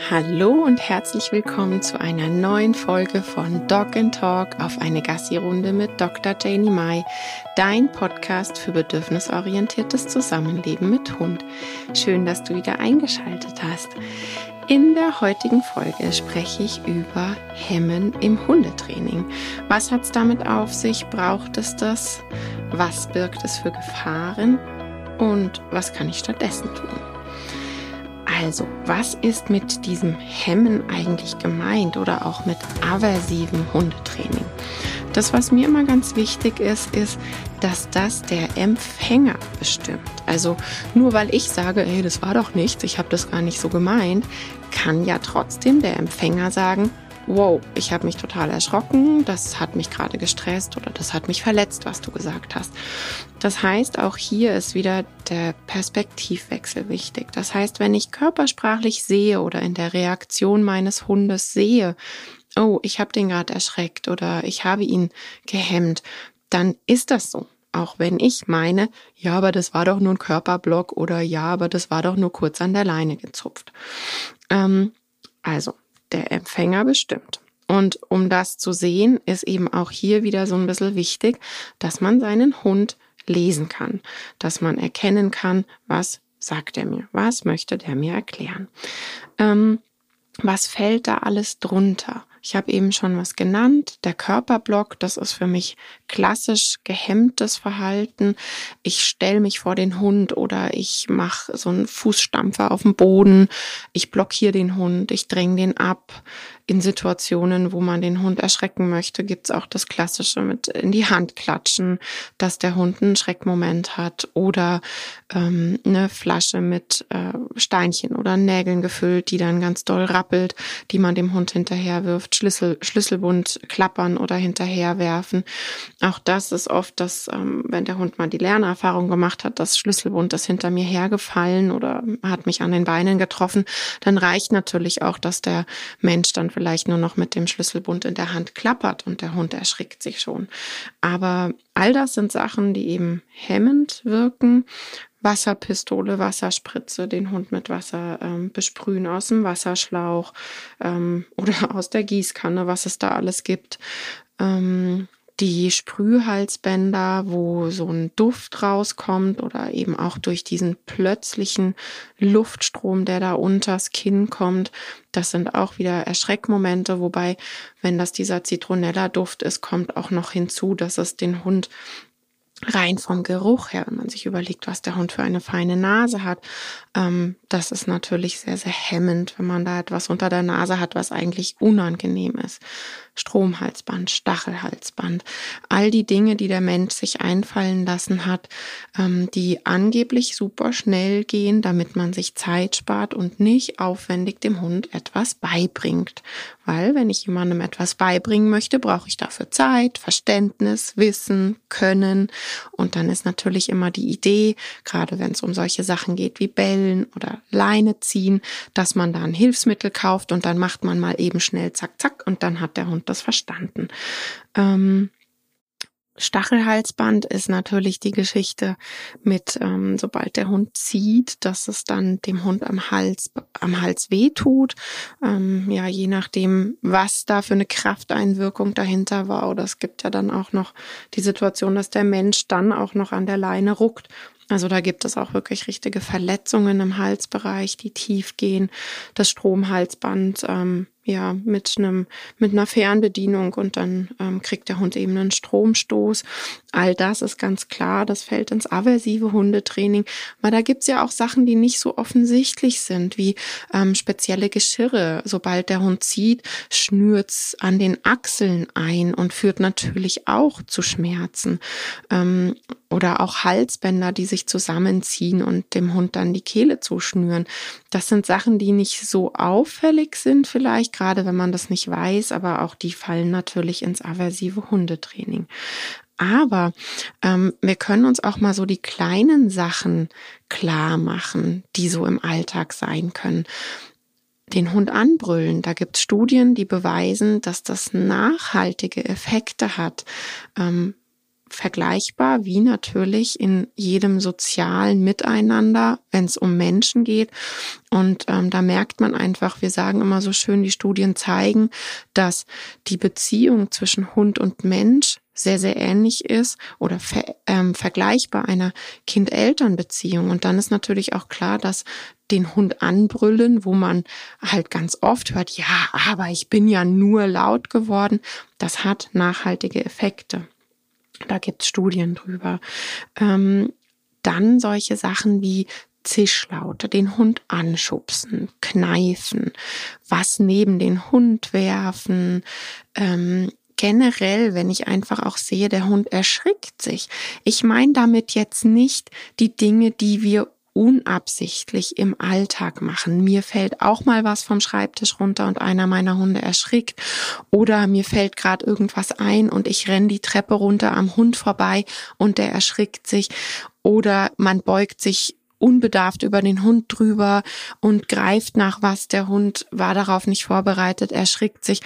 Hallo und herzlich willkommen zu einer neuen Folge von Dog and Talk auf eine Gassi-Runde mit Dr. Janie Mai, dein Podcast für bedürfnisorientiertes Zusammenleben mit Hund. Schön, dass du wieder eingeschaltet hast. In der heutigen Folge spreche ich über Hemmen im Hundetraining. Was hat es damit auf sich? Braucht es das? Was birgt es für Gefahren? Und was kann ich stattdessen tun? Also, was ist mit diesem Hemmen eigentlich gemeint oder auch mit aversivem Hundetraining? Das, was mir immer ganz wichtig ist, ist, dass das der Empfänger bestimmt. Also nur weil ich sage, hey, das war doch nichts, ich habe das gar nicht so gemeint, kann ja trotzdem der Empfänger sagen, wow, ich habe mich total erschrocken, das hat mich gerade gestresst oder das hat mich verletzt, was du gesagt hast. Das heißt, auch hier ist wieder der Perspektivwechsel wichtig. Das heißt, wenn ich körpersprachlich sehe oder in der Reaktion meines Hundes sehe, oh, ich habe den gerade erschreckt oder ich habe ihn gehemmt, dann ist das so. Auch wenn ich meine, ja, aber das war doch nur ein Körperblock oder ja, aber das war doch nur kurz an der Leine gezupft. Ähm, also, der Empfänger bestimmt. Und um das zu sehen, ist eben auch hier wieder so ein bisschen wichtig, dass man seinen Hund lesen kann, dass man erkennen kann, was sagt er mir, was möchte der mir erklären. Ähm, was fällt da alles drunter? Ich habe eben schon was genannt. Der Körperblock, das ist für mich klassisch gehemmtes Verhalten. Ich stelle mich vor den Hund oder ich mache so einen Fußstampfer auf dem Boden. Ich blockiere den Hund, ich dränge den ab in Situationen, wo man den Hund erschrecken möchte, gibt's auch das Klassische mit in die Hand klatschen, dass der Hund einen Schreckmoment hat oder ähm, eine Flasche mit äh, Steinchen oder Nägeln gefüllt, die dann ganz doll rappelt, die man dem Hund hinterher wirft, Schlüssel, Schlüsselbund klappern oder hinterher werfen. Auch das ist oft das, ähm, wenn der Hund mal die Lernerfahrung gemacht hat, das Schlüsselbund ist hinter mir hergefallen oder hat mich an den Beinen getroffen, dann reicht natürlich auch, dass der Mensch dann vielleicht nur noch mit dem Schlüsselbund in der Hand klappert und der Hund erschrickt sich schon. Aber all das sind Sachen, die eben hemmend wirken. Wasserpistole, Wasserspritze, den Hund mit Wasser ähm, besprühen aus dem Wasserschlauch ähm, oder aus der Gießkanne, was es da alles gibt. Ähm, die Sprühhalsbänder, wo so ein Duft rauskommt oder eben auch durch diesen plötzlichen Luftstrom, der da unters Kinn kommt. Das sind auch wieder Erschreckmomente, wobei, wenn das dieser Zitronella-Duft ist, kommt auch noch hinzu, dass es den Hund rein vom Geruch her, wenn man sich überlegt, was der Hund für eine feine Nase hat, ähm, das ist natürlich sehr, sehr hemmend, wenn man da etwas unter der Nase hat, was eigentlich unangenehm ist. Stromhalsband, Stachelhalsband, all die Dinge, die der Mensch sich einfallen lassen hat, ähm, die angeblich super schnell gehen, damit man sich Zeit spart und nicht aufwendig dem Hund etwas beibringt. Weil wenn ich jemandem etwas beibringen möchte, brauche ich dafür Zeit, Verständnis, Wissen, Können. Und dann ist natürlich immer die Idee, gerade wenn es um solche Sachen geht wie Bellen oder Leine ziehen, dass man da ein Hilfsmittel kauft und dann macht man mal eben schnell zack, zack und dann hat der Hund das verstanden. Ähm, Stachelhalsband ist natürlich die Geschichte mit, ähm, sobald der Hund zieht, dass es dann dem Hund am Hals, am Hals weh tut. Ähm, ja, je nachdem, was da für eine Krafteinwirkung dahinter war. Oder es gibt ja dann auch noch die Situation, dass der Mensch dann auch noch an der Leine ruckt. Also da gibt es auch wirklich richtige Verletzungen im Halsbereich, die tief gehen. Das Stromhalsband ähm, ja, mit einem, mit einer Fernbedienung und dann ähm, kriegt der Hund eben einen Stromstoß. All das ist ganz klar, das fällt ins aversive Hundetraining. Aber da gibt's ja auch Sachen, die nicht so offensichtlich sind, wie ähm, spezielle Geschirre. Sobald der Hund zieht, schnürt's an den Achseln ein und führt natürlich auch zu Schmerzen. Ähm, oder auch Halsbänder, die sich zusammenziehen und dem Hund dann die Kehle zuschnüren. Das sind Sachen, die nicht so auffällig sind vielleicht, gerade wenn man das nicht weiß, aber auch die fallen natürlich ins aversive Hundetraining. Aber ähm, wir können uns auch mal so die kleinen Sachen klar machen, die so im Alltag sein können. Den Hund anbrüllen, da gibt es Studien, die beweisen, dass das nachhaltige Effekte hat. Ähm, vergleichbar wie natürlich in jedem sozialen Miteinander, wenn es um Menschen geht. Und ähm, da merkt man einfach, wir sagen immer so schön, die Studien zeigen, dass die Beziehung zwischen Hund und Mensch sehr, sehr ähnlich ist oder ver, ähm, vergleichbar einer Kind-Eltern-Beziehung. Und dann ist natürlich auch klar, dass den Hund anbrüllen, wo man halt ganz oft hört, ja, aber ich bin ja nur laut geworden, das hat nachhaltige Effekte. Da gibt's Studien drüber. Ähm, dann solche Sachen wie Zischlaute, den Hund anschubsen, kneifen, was neben den Hund werfen, ähm, generell, wenn ich einfach auch sehe, der Hund erschrickt sich. Ich meine damit jetzt nicht die Dinge, die wir unabsichtlich im Alltag machen. Mir fällt auch mal was vom Schreibtisch runter und einer meiner Hunde erschrickt oder mir fällt gerade irgendwas ein und ich renn die Treppe runter am Hund vorbei und der erschrickt sich oder man beugt sich unbedarft über den Hund drüber und greift nach was. Der Hund war darauf nicht vorbereitet, erschrickt sich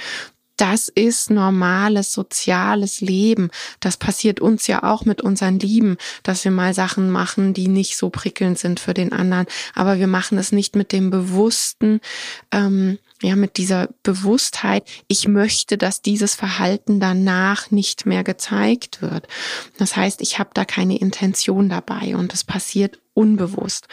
das ist normales soziales Leben. Das passiert uns ja auch mit unseren Lieben, dass wir mal Sachen machen, die nicht so prickelnd sind für den anderen. Aber wir machen es nicht mit dem bewussten, ähm, ja, mit dieser Bewusstheit, ich möchte, dass dieses Verhalten danach nicht mehr gezeigt wird. Das heißt, ich habe da keine Intention dabei und es passiert unbewusst.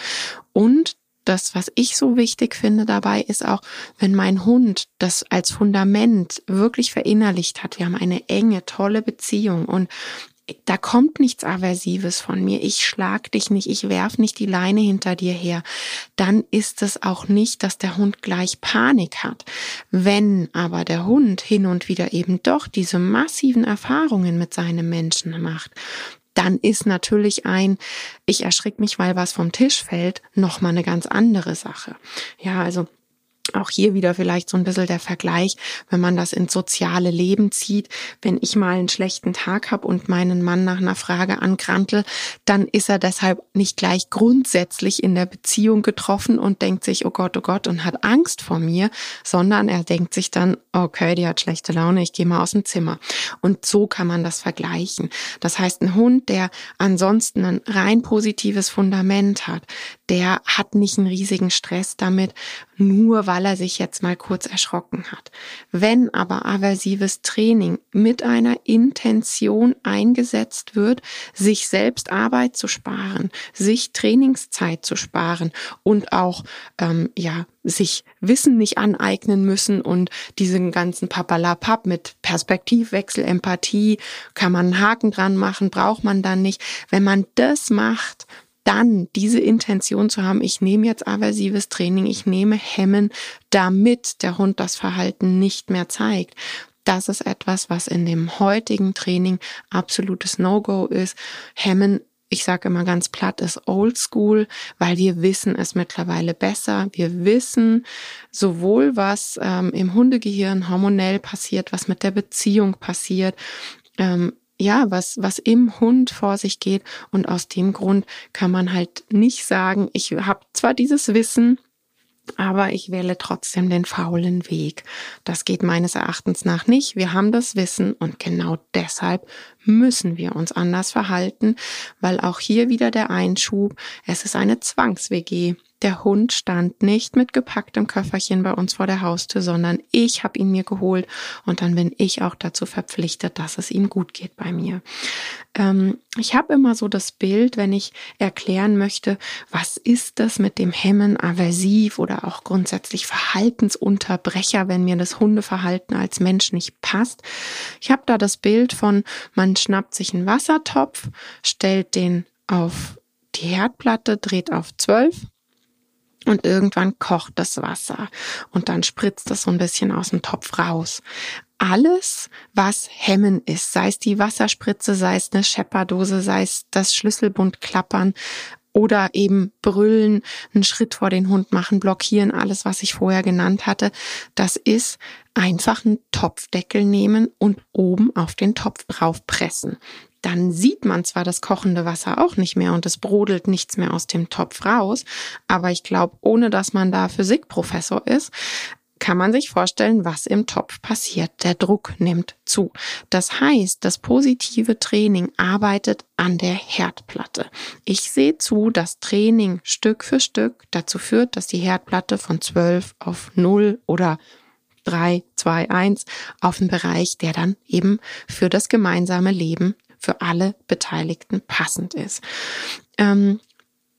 Und das, was ich so wichtig finde dabei, ist auch, wenn mein Hund das als Fundament wirklich verinnerlicht hat. Wir haben eine enge, tolle Beziehung und da kommt nichts Aversives von mir. Ich schlag dich nicht, ich werf nicht die Leine hinter dir her. Dann ist es auch nicht, dass der Hund gleich Panik hat. Wenn aber der Hund hin und wieder eben doch diese massiven Erfahrungen mit seinem Menschen macht, dann ist natürlich ein, ich erschrick mich, weil was vom Tisch fällt, nochmal eine ganz andere Sache. Ja, also auch hier wieder vielleicht so ein bisschen der Vergleich, wenn man das ins soziale Leben zieht. Wenn ich mal einen schlechten Tag habe und meinen Mann nach einer Frage ankrantel, dann ist er deshalb nicht gleich grundsätzlich in der Beziehung getroffen und denkt sich, oh Gott, oh Gott, und hat Angst vor mir, sondern er denkt sich dann, okay, die hat schlechte Laune, ich gehe mal aus dem Zimmer. Und so kann man das vergleichen. Das heißt, ein Hund, der ansonsten ein rein positives Fundament hat, der hat nicht einen riesigen Stress damit, nur weil er sich jetzt mal kurz erschrocken hat. Wenn aber aversives Training mit einer Intention eingesetzt wird, sich selbst Arbeit zu sparen, sich Trainingszeit zu sparen und auch ähm, ja sich Wissen nicht aneignen müssen und diesen ganzen Papalapap mit Perspektivwechsel, Empathie, kann man einen Haken dran machen, braucht man dann nicht. Wenn man das macht, dann diese Intention zu haben, ich nehme jetzt aversives Training, ich nehme Hemmen, damit der Hund das Verhalten nicht mehr zeigt. Das ist etwas, was in dem heutigen Training absolutes No-Go ist. Hemmen ich sage immer ganz platt, ist oldschool, weil wir wissen es mittlerweile besser. Wir wissen sowohl, was ähm, im Hundegehirn hormonell passiert, was mit der Beziehung passiert, ähm, ja, was, was im Hund vor sich geht. Und aus dem Grund kann man halt nicht sagen, ich habe zwar dieses Wissen, aber ich wähle trotzdem den faulen Weg. Das geht meines Erachtens nach nicht. Wir haben das Wissen und genau deshalb müssen wir uns anders verhalten, weil auch hier wieder der Einschub, es ist eine Zwangs-WG. Der Hund stand nicht mit gepacktem Köfferchen bei uns vor der Haustür, sondern ich habe ihn mir geholt und dann bin ich auch dazu verpflichtet, dass es ihm gut geht bei mir. Ähm, ich habe immer so das Bild, wenn ich erklären möchte, was ist das mit dem Hemmen, aversiv oder auch grundsätzlich Verhaltensunterbrecher, wenn mir das Hundeverhalten als Mensch nicht passt. Ich habe da das Bild von, man schnappt sich einen Wassertopf, stellt den auf die Herdplatte, dreht auf zwölf und irgendwann kocht das Wasser und dann spritzt das so ein bisschen aus dem Topf raus. Alles, was Hemmen ist, sei es die Wasserspritze, sei es eine Schepperdose, sei es das Schlüsselbund klappern oder eben brüllen, einen Schritt vor den Hund machen, blockieren, alles, was ich vorher genannt hatte, das ist einfach einen Topfdeckel nehmen und oben auf den Topf drauf pressen dann sieht man zwar das kochende Wasser auch nicht mehr und es brodelt nichts mehr aus dem Topf raus, aber ich glaube, ohne dass man da Physikprofessor ist, kann man sich vorstellen, was im Topf passiert. Der Druck nimmt zu. Das heißt, das positive Training arbeitet an der Herdplatte. Ich sehe zu, dass Training Stück für Stück dazu führt, dass die Herdplatte von 12 auf 0 oder 3, 2, 1 auf den Bereich, der dann eben für das gemeinsame Leben für alle Beteiligten passend ist. Ähm,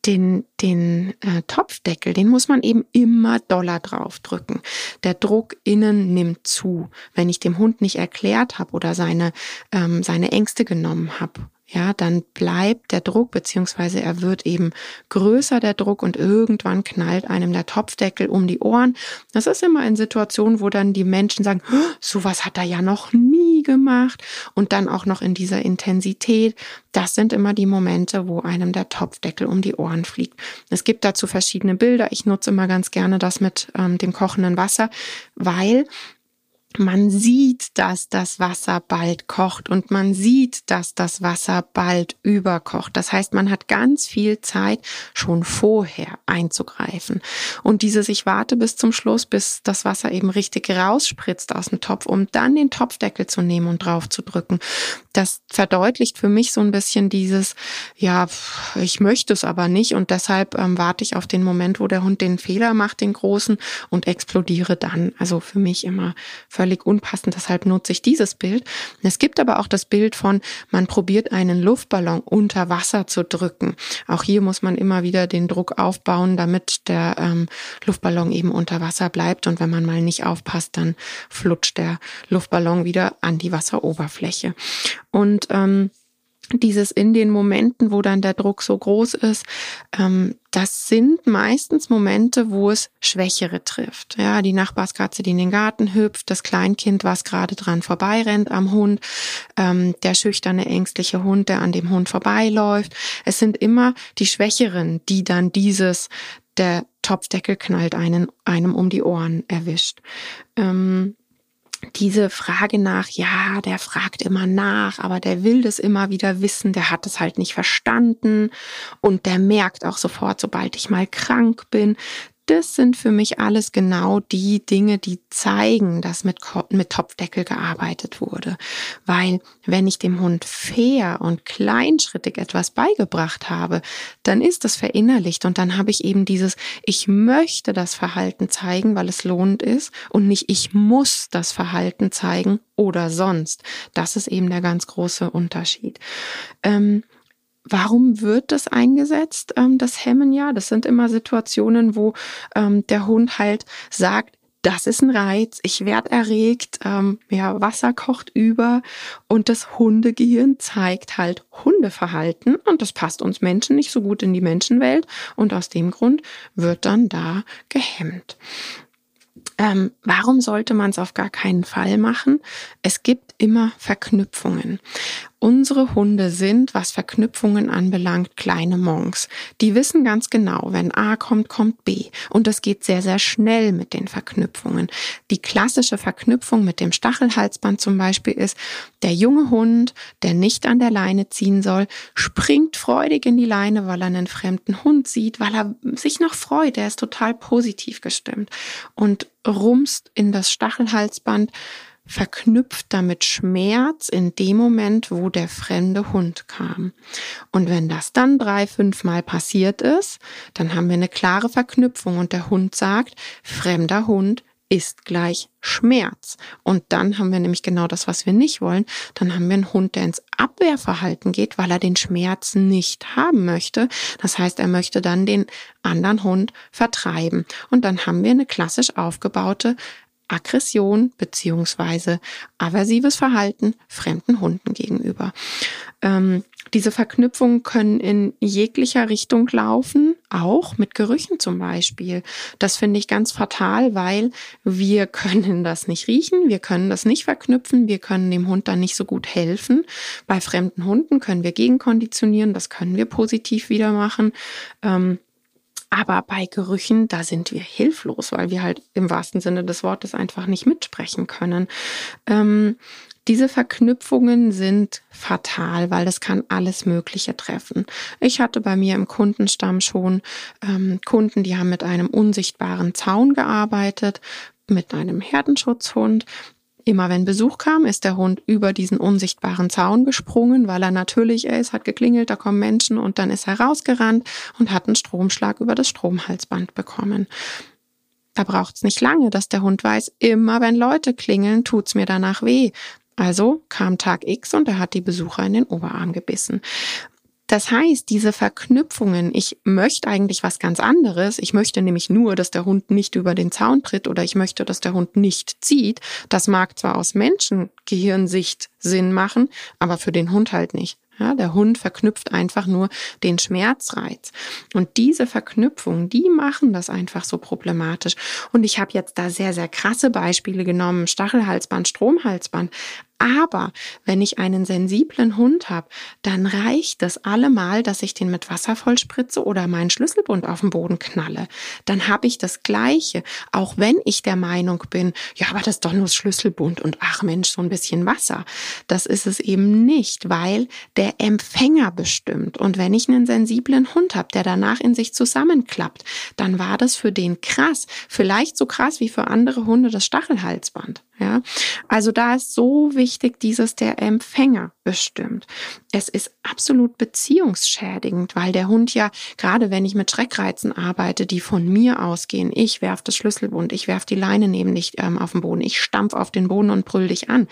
den, den äh, Topfdeckel, den muss man eben immer doller draufdrücken. Der Druck innen nimmt zu. Wenn ich dem Hund nicht erklärt habe oder seine, ähm, seine Ängste genommen habe ja, dann bleibt der Druck, beziehungsweise er wird eben größer, der Druck, und irgendwann knallt einem der Topfdeckel um die Ohren. Das ist immer in Situationen, wo dann die Menschen sagen, sowas hat er ja noch nie gemacht und dann auch noch in dieser Intensität. Das sind immer die Momente, wo einem der Topfdeckel um die Ohren fliegt. Es gibt dazu verschiedene Bilder. Ich nutze immer ganz gerne das mit ähm, dem kochenden Wasser, weil man sieht, dass das Wasser bald kocht und man sieht, dass das Wasser bald überkocht. Das heißt, man hat ganz viel Zeit, schon vorher einzugreifen. Und dieses Ich warte bis zum Schluss, bis das Wasser eben richtig rausspritzt aus dem Topf, um dann den Topfdeckel zu nehmen und drauf zu drücken. Das verdeutlicht für mich so ein bisschen dieses, ja, ich möchte es aber nicht und deshalb ähm, warte ich auf den Moment, wo der Hund den Fehler macht, den großen, und explodiere dann. Also für mich immer völlig unpassend, deshalb nutze ich dieses Bild. Es gibt aber auch das Bild von, man probiert einen Luftballon unter Wasser zu drücken. Auch hier muss man immer wieder den Druck aufbauen, damit der ähm, Luftballon eben unter Wasser bleibt. Und wenn man mal nicht aufpasst, dann flutscht der Luftballon wieder an die Wasseroberfläche. Und ähm, dieses in den Momenten, wo dann der Druck so groß ist, ähm, das sind meistens Momente, wo es Schwächere trifft. Ja, die Nachbarskatze, die in den Garten hüpft, das Kleinkind, was gerade dran vorbeirennt am Hund, ähm, der schüchterne, ängstliche Hund, der an dem Hund vorbeiläuft. Es sind immer die Schwächeren, die dann dieses, der Topfdeckel knallt einen, einem um die Ohren erwischt. Ähm, diese Frage nach, ja, der fragt immer nach, aber der will das immer wieder wissen, der hat es halt nicht verstanden und der merkt auch sofort, sobald ich mal krank bin, das sind für mich alles genau die Dinge, die zeigen, dass mit, mit Topfdeckel gearbeitet wurde. Weil wenn ich dem Hund fair und kleinschrittig etwas beigebracht habe, dann ist das verinnerlicht und dann habe ich eben dieses, ich möchte das Verhalten zeigen, weil es lohnend ist und nicht ich muss das Verhalten zeigen oder sonst. Das ist eben der ganz große Unterschied. Ähm, Warum wird das eingesetzt, ähm, das Hemmen ja? Das sind immer Situationen, wo ähm, der Hund halt sagt, das ist ein Reiz, ich werde erregt, ähm, ja, Wasser kocht über und das Hundegehirn zeigt halt Hundeverhalten und das passt uns Menschen nicht so gut in die Menschenwelt und aus dem Grund wird dann da gehemmt. Ähm, warum sollte man es auf gar keinen Fall machen? Es gibt immer Verknüpfungen. Unsere Hunde sind, was Verknüpfungen anbelangt, kleine Monks. Die wissen ganz genau, wenn A kommt, kommt B. Und das geht sehr, sehr schnell mit den Verknüpfungen. Die klassische Verknüpfung mit dem Stachelhalsband zum Beispiel ist, der junge Hund, der nicht an der Leine ziehen soll, springt freudig in die Leine, weil er einen fremden Hund sieht, weil er sich noch freut. Er ist total positiv gestimmt und rumst in das Stachelhalsband verknüpft damit Schmerz in dem Moment, wo der fremde Hund kam. Und wenn das dann drei, fünf Mal passiert ist, dann haben wir eine klare Verknüpfung und der Hund sagt, fremder Hund ist gleich Schmerz. Und dann haben wir nämlich genau das, was wir nicht wollen. Dann haben wir einen Hund, der ins Abwehrverhalten geht, weil er den Schmerz nicht haben möchte. Das heißt, er möchte dann den anderen Hund vertreiben. Und dann haben wir eine klassisch aufgebaute Aggression beziehungsweise aversives Verhalten fremden Hunden gegenüber. Ähm, diese Verknüpfungen können in jeglicher Richtung laufen, auch mit Gerüchen zum Beispiel. Das finde ich ganz fatal, weil wir können das nicht riechen, wir können das nicht verknüpfen, wir können dem Hund dann nicht so gut helfen. Bei fremden Hunden können wir gegenkonditionieren, das können wir positiv wieder machen. Ähm, aber bei Gerüchen, da sind wir hilflos, weil wir halt im wahrsten Sinne des Wortes einfach nicht mitsprechen können. Ähm, diese Verknüpfungen sind fatal, weil das kann alles Mögliche treffen. Ich hatte bei mir im Kundenstamm schon ähm, Kunden, die haben mit einem unsichtbaren Zaun gearbeitet, mit einem Herdenschutzhund. Immer wenn Besuch kam, ist der Hund über diesen unsichtbaren Zaun gesprungen, weil er natürlich, ist, hat geklingelt, da kommen Menschen und dann ist er rausgerannt und hat einen Stromschlag über das Stromhalsband bekommen. Da braucht's nicht lange, dass der Hund weiß, immer wenn Leute klingeln, tut's mir danach weh. Also kam Tag X und er hat die Besucher in den Oberarm gebissen. Das heißt, diese Verknüpfungen, ich möchte eigentlich was ganz anderes, ich möchte nämlich nur, dass der Hund nicht über den Zaun tritt oder ich möchte, dass der Hund nicht zieht, das mag zwar aus Menschengehirnsicht Sinn machen, aber für den Hund halt nicht. Ja, der Hund verknüpft einfach nur den Schmerzreiz. Und diese Verknüpfungen, die machen das einfach so problematisch. Und ich habe jetzt da sehr, sehr krasse Beispiele genommen. Stachelhalsband, Stromhalsband. Aber wenn ich einen sensiblen Hund habe, dann reicht es allemal, dass ich den mit Wasser vollspritze oder meinen Schlüsselbund auf den Boden knalle. Dann habe ich das Gleiche, auch wenn ich der Meinung bin, ja, aber das ist doch nur das Schlüsselbund und ach Mensch, so ein bisschen Wasser. Das ist es eben nicht, weil der Empfänger bestimmt. Und wenn ich einen sensiblen Hund habe, der danach in sich zusammenklappt, dann war das für den krass. Vielleicht so krass wie für andere Hunde das Stachelhalsband. Ja, also da ist so wichtig, dieses der Empfänger bestimmt. Es ist absolut beziehungsschädigend, weil der Hund ja, gerade wenn ich mit Schreckreizen arbeite, die von mir ausgehen, ich werf das Schlüsselbund, ich werf die Leine neben dich ähm, auf den Boden, ich stampf auf den Boden und brüll dich an.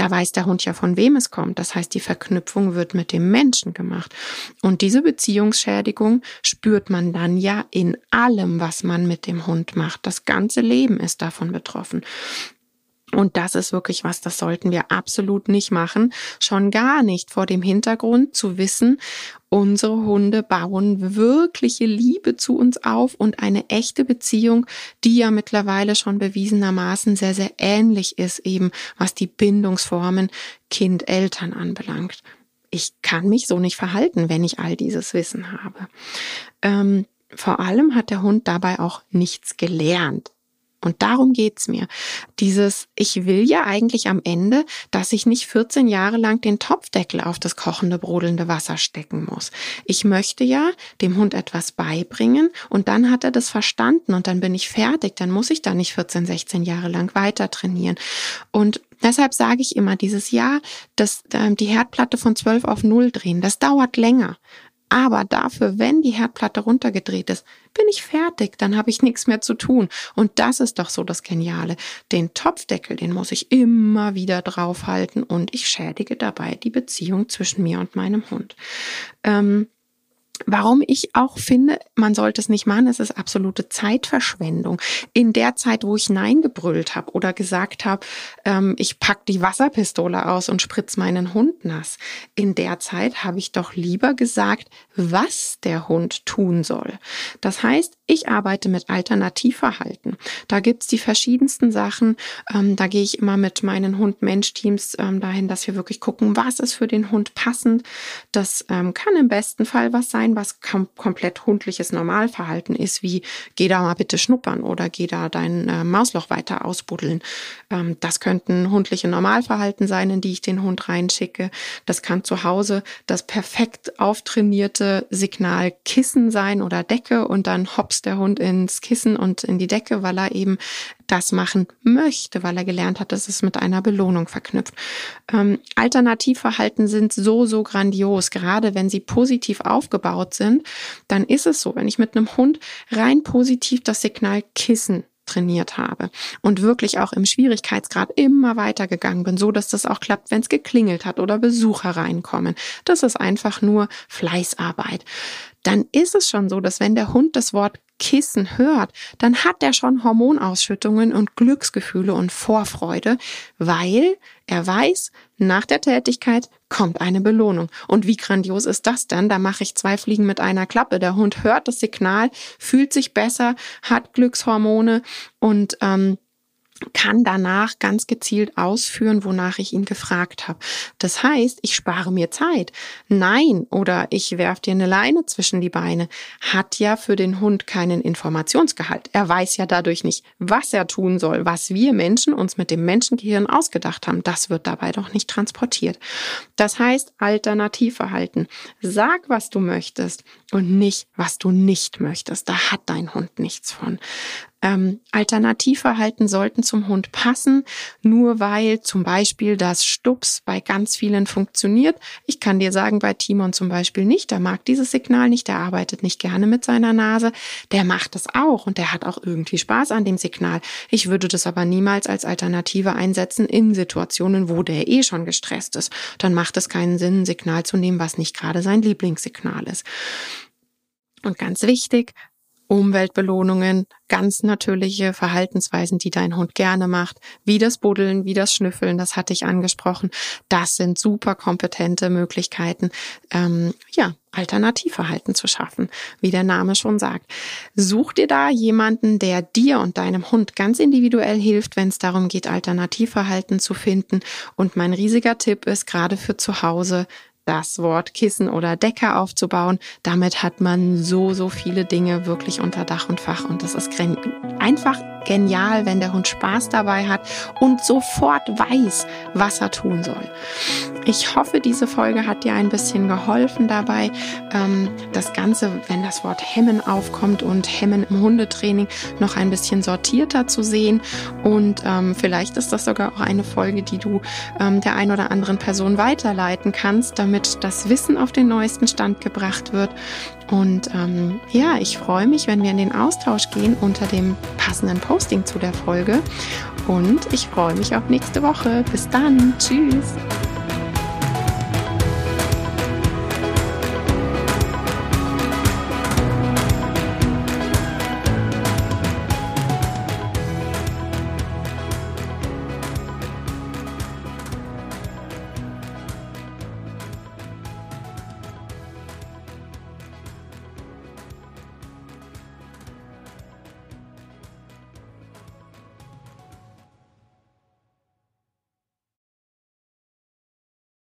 Da weiß der Hund ja, von wem es kommt. Das heißt, die Verknüpfung wird mit dem Menschen gemacht. Und diese Beziehungsschädigung spürt man dann ja in allem, was man mit dem Hund macht. Das ganze Leben ist davon betroffen. Und das ist wirklich was, das sollten wir absolut nicht machen. Schon gar nicht vor dem Hintergrund zu wissen, unsere Hunde bauen wirkliche Liebe zu uns auf und eine echte Beziehung, die ja mittlerweile schon bewiesenermaßen sehr, sehr ähnlich ist, eben was die Bindungsformen Kind-Eltern anbelangt. Ich kann mich so nicht verhalten, wenn ich all dieses Wissen habe. Ähm, vor allem hat der Hund dabei auch nichts gelernt. Und darum geht's mir. Dieses, ich will ja eigentlich am Ende, dass ich nicht 14 Jahre lang den Topfdeckel auf das kochende, brodelnde Wasser stecken muss. Ich möchte ja dem Hund etwas beibringen und dann hat er das verstanden und dann bin ich fertig. Dann muss ich da nicht 14, 16 Jahre lang weiter trainieren. Und Deshalb sage ich immer, dieses Jahr, dass äh, die Herdplatte von 12 auf 0 drehen, das dauert länger. Aber dafür, wenn die Herdplatte runtergedreht ist, bin ich fertig, dann habe ich nichts mehr zu tun. Und das ist doch so das Geniale. Den Topfdeckel, den muss ich immer wieder draufhalten und ich schädige dabei die Beziehung zwischen mir und meinem Hund. Ähm, Warum ich auch finde, man sollte es nicht machen, es ist absolute Zeitverschwendung. In der Zeit, wo ich Nein gebrüllt habe oder gesagt habe, ähm, ich pack die Wasserpistole aus und spritz meinen Hund nass, in der Zeit habe ich doch lieber gesagt, was der Hund tun soll. Das heißt, ich arbeite mit Alternativverhalten. Da gibt's die verschiedensten Sachen. Ähm, da gehe ich immer mit meinen Hund-Mensch-Teams ähm, dahin, dass wir wirklich gucken, was ist für den Hund passend. Das ähm, kann im besten Fall was sein, was kom komplett hundliches Normalverhalten ist, wie geh da mal bitte schnuppern oder geh da dein äh, Mausloch weiter ausbuddeln. Ähm, das könnten hundliche Normalverhalten sein, in die ich den Hund reinschicke. Das kann zu Hause das perfekt auftrainierte Signal Kissen sein oder Decke und dann hops der Hund ins Kissen und in die Decke, weil er eben das machen möchte, weil er gelernt hat, dass es mit einer Belohnung verknüpft. Ähm, Alternativverhalten sind so, so grandios. Gerade wenn sie positiv aufgebaut sind, dann ist es so, wenn ich mit einem Hund rein positiv das Signal Kissen trainiert habe und wirklich auch im Schwierigkeitsgrad immer weitergegangen bin, so dass das auch klappt, wenn es geklingelt hat oder Besucher reinkommen. Das ist einfach nur Fleißarbeit dann ist es schon so, dass wenn der Hund das Wort Kissen hört, dann hat er schon Hormonausschüttungen und Glücksgefühle und Vorfreude, weil er weiß, nach der Tätigkeit kommt eine Belohnung. Und wie grandios ist das denn? Da mache ich zwei Fliegen mit einer Klappe. Der Hund hört das Signal, fühlt sich besser, hat Glückshormone und ähm, kann danach ganz gezielt ausführen, wonach ich ihn gefragt habe. Das heißt, ich spare mir Zeit. Nein oder ich werf dir eine Leine zwischen die Beine hat ja für den Hund keinen Informationsgehalt. Er weiß ja dadurch nicht, was er tun soll, was wir Menschen uns mit dem Menschengehirn ausgedacht haben. Das wird dabei doch nicht transportiert. Das heißt, Alternativverhalten. Sag, was du möchtest und nicht, was du nicht möchtest. Da hat dein Hund nichts von. Ähm, Alternativverhalten sollten zum Hund passen, nur weil zum Beispiel das Stups bei ganz vielen funktioniert. Ich kann dir sagen, bei Timon zum Beispiel nicht. Der mag dieses Signal nicht, der arbeitet nicht gerne mit seiner Nase. Der macht es auch und der hat auch irgendwie Spaß an dem Signal. Ich würde das aber niemals als Alternative einsetzen in Situationen, wo der eh schon gestresst ist. Dann macht es keinen Sinn, ein Signal zu nehmen, was nicht gerade sein Lieblingssignal ist. Und ganz wichtig, Umweltbelohnungen, ganz natürliche Verhaltensweisen, die dein Hund gerne macht, wie das Buddeln, wie das Schnüffeln, das hatte ich angesprochen. Das sind super kompetente Möglichkeiten, ähm, ja, Alternativverhalten zu schaffen, wie der Name schon sagt. Such dir da jemanden, der dir und deinem Hund ganz individuell hilft, wenn es darum geht, Alternativverhalten zu finden. Und mein riesiger Tipp ist, gerade für zu Hause, das Wort Kissen oder Decke aufzubauen. Damit hat man so, so viele Dinge wirklich unter Dach und Fach und das ist einfach genial, wenn der Hund Spaß dabei hat und sofort weiß, was er tun soll. Ich hoffe, diese Folge hat dir ein bisschen geholfen dabei, ähm, das Ganze, wenn das Wort Hemmen aufkommt und Hemmen im Hundetraining noch ein bisschen sortierter zu sehen. Und ähm, vielleicht ist das sogar auch eine Folge, die du ähm, der ein oder anderen Person weiterleiten kannst, damit das Wissen auf den neuesten Stand gebracht wird. Und ähm, ja, ich freue mich, wenn wir in den Austausch gehen unter dem passenden Posting zu der Folge. Und ich freue mich auf nächste Woche. Bis dann. Tschüss.